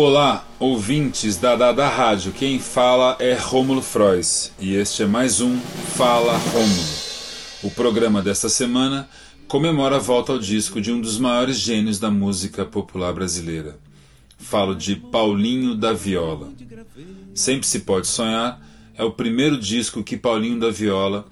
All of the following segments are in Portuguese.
Olá, ouvintes da Dada Rádio. Quem fala é Rômulo Frois e este é mais um Fala Rômulo. O programa desta semana comemora a volta ao disco de um dos maiores gênios da música popular brasileira. Falo de Paulinho da Viola. Sempre se pode sonhar é o primeiro disco que Paulinho da Viola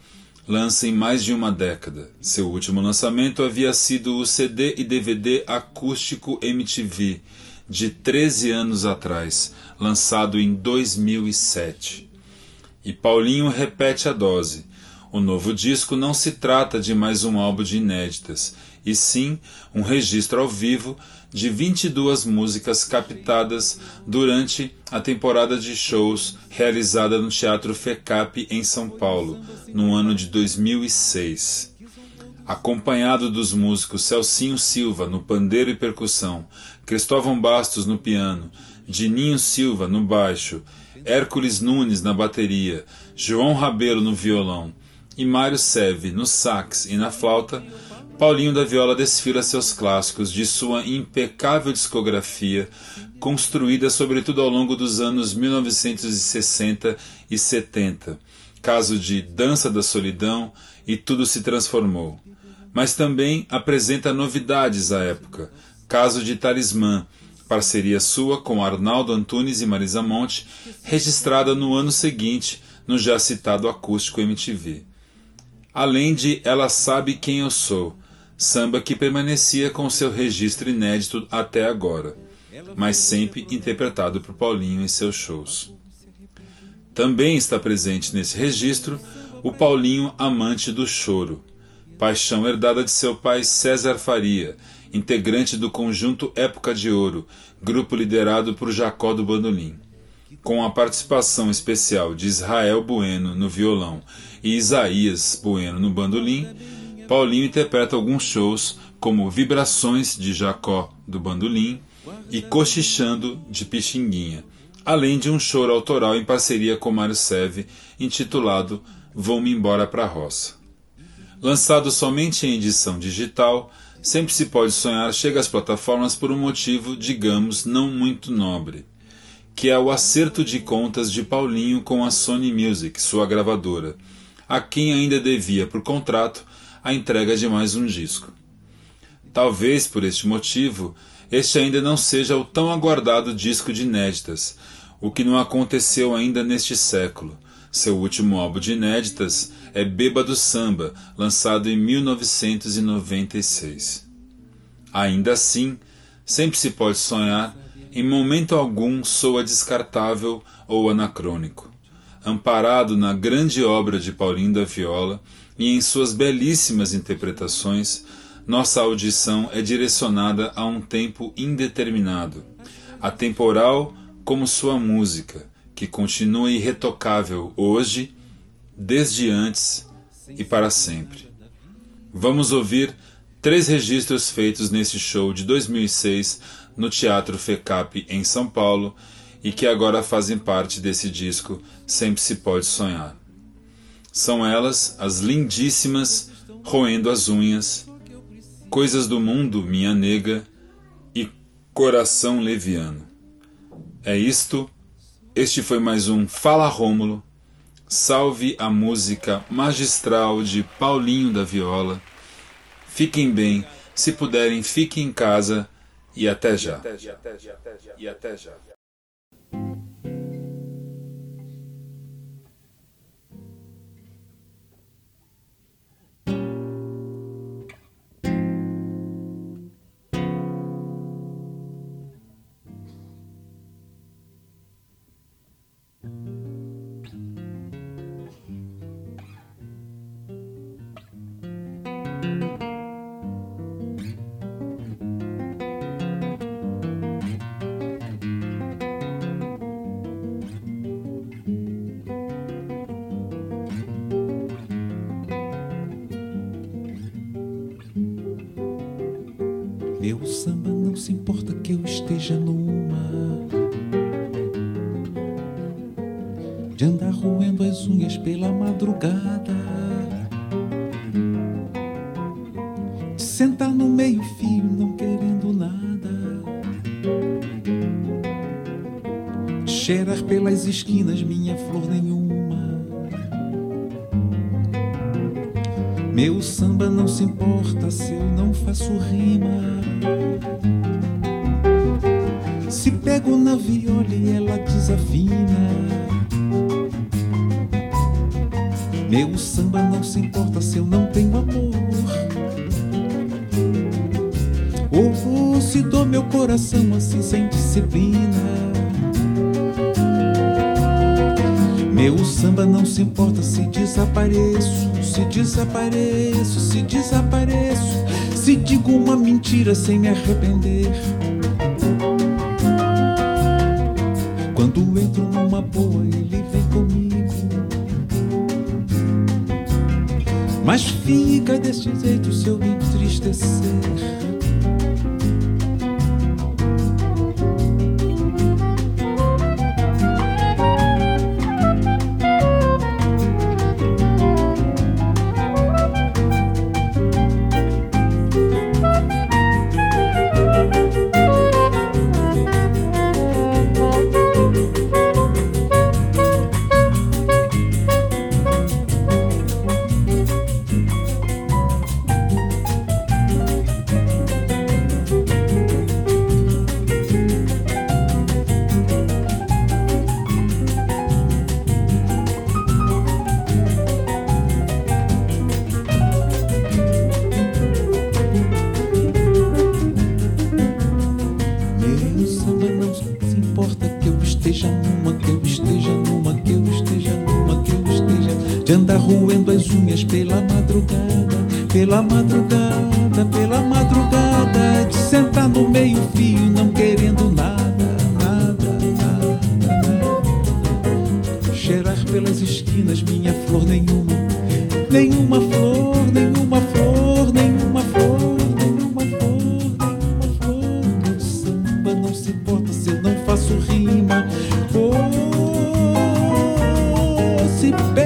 lança em mais de uma década. Seu último lançamento havia sido o CD e DVD acústico MTV de 13 anos atrás, lançado em 2007. E Paulinho repete a dose. O novo disco não se trata de mais um álbum de inéditas, e sim um registro ao vivo de 22 músicas captadas durante a temporada de shows realizada no Teatro FECAP em São Paulo, no ano de 2006 acompanhado dos músicos Celcinho Silva no pandeiro e percussão, Cristóvão Bastos no piano, Dininho Silva no baixo, Hércules Nunes na bateria, João Rabelo no violão e Mário Seve no sax e na flauta, Paulinho da Viola desfila seus clássicos de sua impecável discografia, construída sobretudo ao longo dos anos 1960 e 70, caso de Dança da Solidão e Tudo se Transformou mas também apresenta novidades à época, caso de Talismã, parceria sua com Arnaldo Antunes e Marisa Monte, registrada no ano seguinte no já citado acústico MTV. Além de Ela Sabe Quem Eu Sou, samba que permanecia com seu registro inédito até agora, mas sempre interpretado por Paulinho em seus shows. Também está presente nesse registro o Paulinho amante do choro paixão herdada de seu pai César Faria, integrante do conjunto Época de Ouro, grupo liderado por Jacó do Bandolim. Com a participação especial de Israel Bueno no violão e Isaías Bueno no bandolim, Paulinho interpreta alguns shows como Vibrações de Jacó do Bandolim e Cochichando de Pixinguinha, além de um choro autoral em parceria com Mário Seve intitulado Vou-me embora pra roça. Lançado somente em edição digital, Sempre se pode sonhar chega às plataformas por um motivo, digamos, não muito nobre, que é o acerto de contas de Paulinho com a Sony Music, sua gravadora, a quem ainda devia por contrato a entrega de mais um disco. Talvez por este motivo, este ainda não seja o tão aguardado disco de inéditas, o que não aconteceu ainda neste século, seu último álbum de inéditas é Bêbado Samba, lançado em 1996. Ainda assim, sempre se pode sonhar, em momento algum soa descartável ou anacrônico. Amparado na grande obra de Paulinho da Viola e em suas belíssimas interpretações, nossa audição é direcionada a um tempo indeterminado, atemporal como sua música que continua irretocável hoje, desde antes e para sempre. Vamos ouvir três registros feitos nesse show de 2006 no Teatro FECAP em São Paulo e que agora fazem parte desse disco Sempre Se Pode Sonhar. São elas as lindíssimas Roendo as Unhas, Coisas do Mundo, Minha Nega e Coração Leviano. É isto este foi mais um Fala Rômulo. Salve a música magistral de Paulinho da Viola. Fiquem bem, se puderem, fiquem em casa e até já. E até já. Meu madrugada, de sentar no meio-fio não querendo nada, cheirar pelas esquinas minha flor nenhuma. Meu samba não se importa se eu não faço rima. Se pego na viola e ela desafina. Meu samba não se importa se eu não tenho amor. Ou se dou meu coração assim sem disciplina. Meu samba não se importa se desapareço, se desapareço, se desapareço, se digo uma mentira sem me arrepender. Quando entro numa boa, ele Mas fica desse jeito se eu me entristecer. de andar roendo as unhas pela madrugada, pela madrugada, pela madrugada, de sentar no meio fio não querendo nada, nada, nada. nada, Cheirar pelas esquinas minha flor nenhuma, nenhuma flor, nenhuma flor, nenhuma flor, nenhuma flor, nenhuma samba não se importa se eu não faço rima. Oh, se perde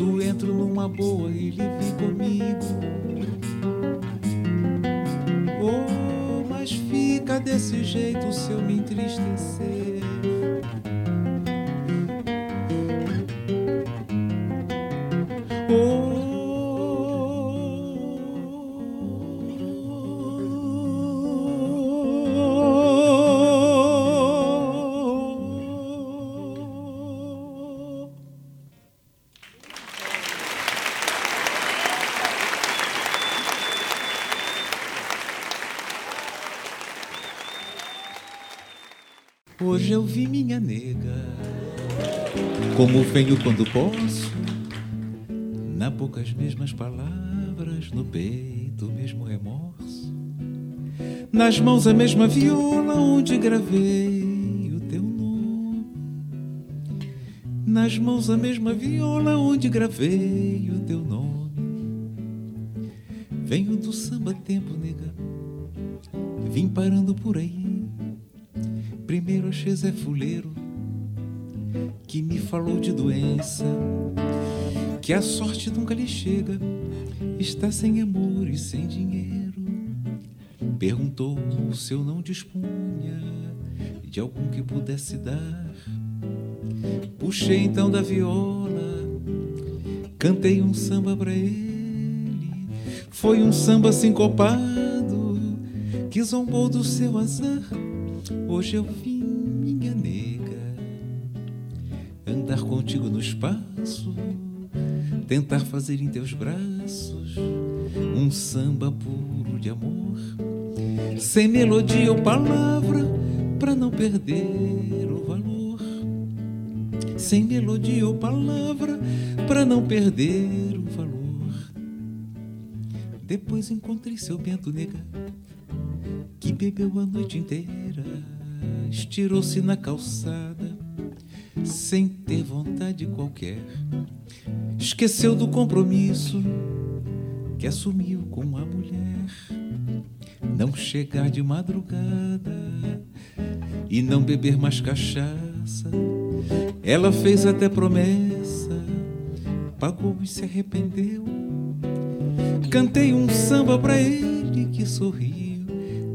Quando entro numa boa, ele vem comigo. Oh, mas fica desse jeito se eu me entristecer. Hoje eu vi minha nega, como venho quando posso, na boca as mesmas palavras, no peito o mesmo remorso, nas mãos a mesma viola onde gravei o teu nome, nas mãos a mesma viola onde gravei o teu nome. Venho do samba tempo, nega, vim parando por aí Primeiro achei Zé Fuleiro, que me falou de doença, que a sorte nunca lhe chega, está sem amor e sem dinheiro. Perguntou se eu não dispunha de algum que pudesse dar. Puxei então da viola, cantei um samba pra ele. Foi um samba sincopado que zombou do seu azar Hoje eu vim, minha nega, andar contigo no espaço, tentar fazer em teus braços um samba puro de amor, sem melodia ou palavra, pra não perder o valor. Sem melodia ou palavra, pra não perder o valor. Depois encontrei seu Bento Nega, que bebeu a noite inteira estirou-se na calçada, sem ter vontade qualquer. Esqueceu do compromisso que assumiu com a mulher. Não chegar de madrugada e não beber mais cachaça. Ela fez até promessa, pagou e se arrependeu. Cantei um samba pra ele que sorriu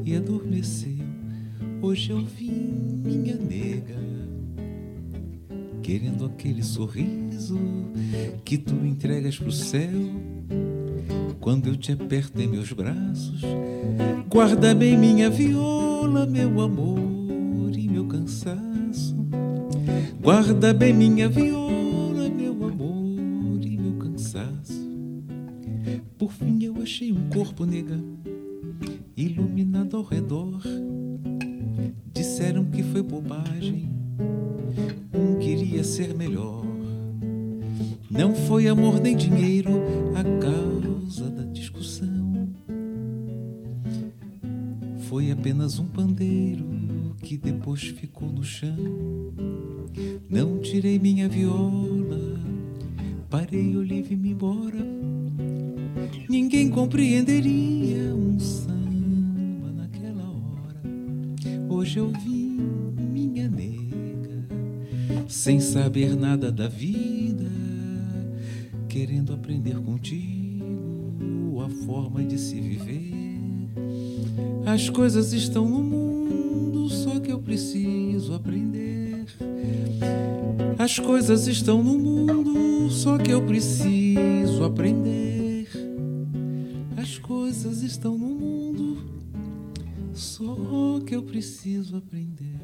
e adormeceu. Hoje eu vim, minha nega, querendo aquele sorriso que tu entregas pro céu. Quando eu te aperto em meus braços, guarda bem minha viola, meu amor e meu cansaço. Guarda bem minha viola, meu amor e meu cansaço. Por fim eu achei um corpo, nega, iluminado ao redor foi bobagem. Um queria ser melhor. Não foi amor nem dinheiro a causa da discussão. Foi apenas um pandeiro que depois ficou no chão. Não tirei minha viola, parei o e me embora. Ninguém compreenderia um samba naquela hora. Hoje eu vim, sem saber nada da vida, querendo aprender contigo a forma de se viver. As coisas estão no mundo, só que eu preciso aprender. As coisas estão no mundo, só que eu preciso aprender. As coisas estão no mundo, só que eu preciso aprender.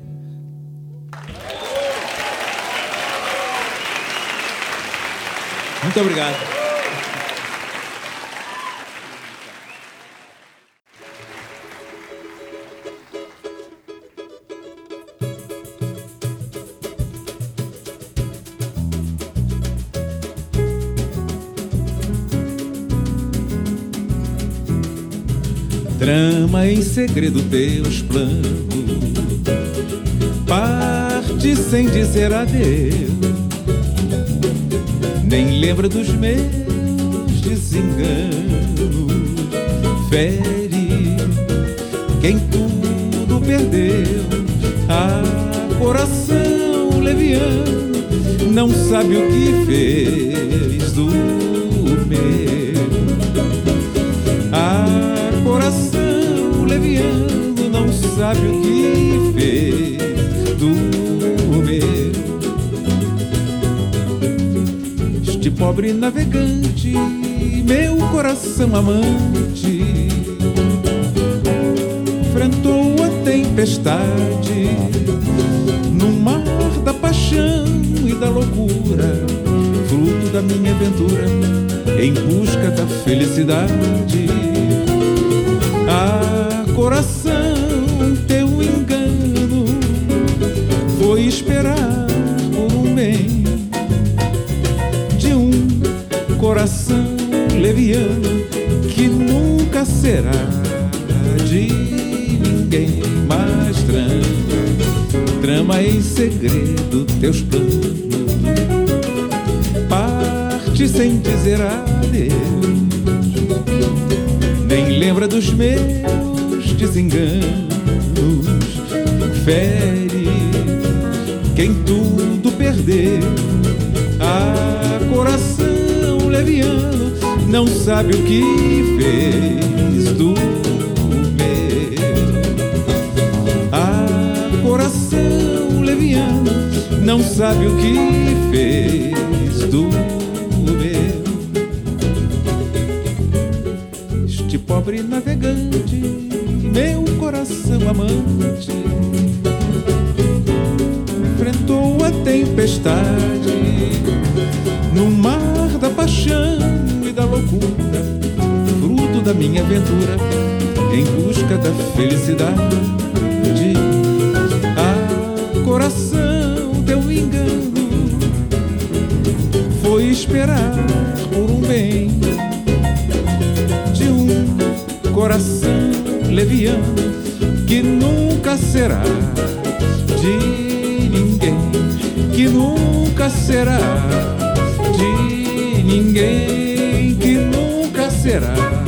Muito obrigado. Trama em segredo teus planos, parte sem dizer adeus nem lembra dos meus desenganos. Fere quem tudo perdeu, a coração leviano não sabe o que fez do meu. A coração leviano não sabe o que fez pobre navegante, meu coração amante, enfrentou a tempestade no mar da paixão e da loucura, fruto da minha aventura em busca da felicidade. Ah, coração, que nunca será de ninguém mais trama, trama em segredo teus planos, parte sem dizer adeus, nem lembra dos meus desenganos, fere quem tudo perdeu. Ah, coração leviano não sabe o que fez do meu. Ah, coração leviano não sabe o que fez do meu. Este pobre navegante, meu coração amante, enfrentou a tempestade no mar da paixão loucura, fruto da minha aventura em busca da felicidade. Ah, coração, teu engano foi esperar por um bem de um coração leviano que nunca será de ninguém, que nunca será de ninguém, nunca